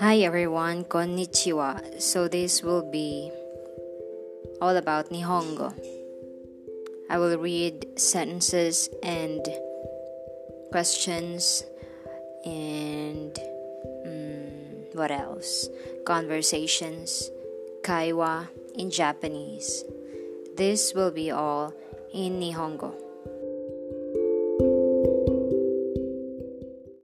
Hi everyone, konnichiwa. So this will be all about Nihongo. I will read sentences and questions and um, what else? Conversations, kaiwa in Japanese. This will be all in Nihongo.